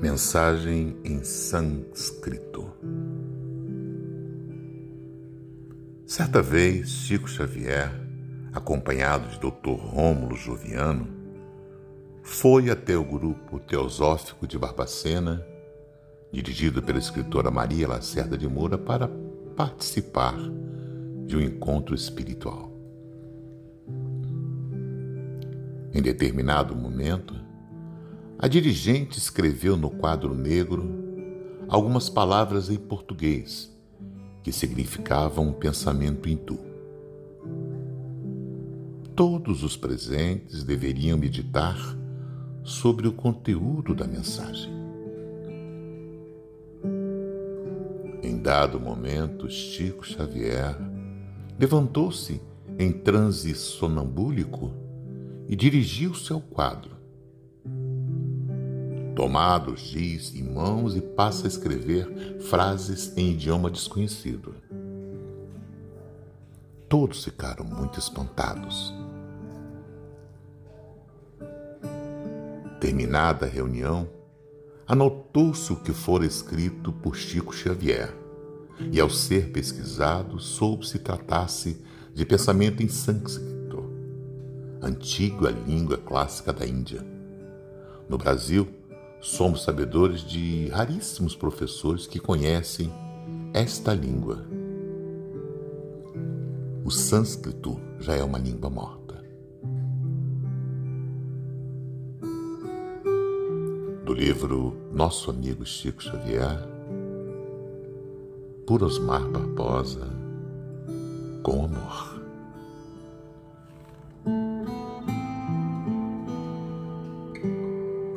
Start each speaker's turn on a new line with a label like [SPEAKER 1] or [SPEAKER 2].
[SPEAKER 1] Mensagem em sânscrito. Certa vez, Chico Xavier, acompanhado de Dr. Rômulo Joviano, foi até o grupo teosófico de Barbacena, dirigido pela escritora Maria Lacerda de Moura, para participar de um encontro espiritual. Em determinado momento, a dirigente escreveu no quadro negro algumas palavras em português que significavam um pensamento hindu. Todos os presentes deveriam meditar sobre o conteúdo da mensagem. Em dado momento, Chico Xavier levantou-se em transe sonambúlico e dirigiu-se ao quadro Tomado giz em mãos e passa a escrever frases em idioma desconhecido. Todos ficaram muito espantados. Terminada a reunião, anotou-se o que fora escrito por Chico Xavier, e ao ser pesquisado, soube se tratasse de pensamento em sânscrito, antiga língua clássica da Índia. No Brasil, Somos sabedores de raríssimos professores que conhecem esta língua. O sânscrito já é uma língua morta. Do livro Nosso Amigo Chico Xavier, por Osmar Barbosa, com amor.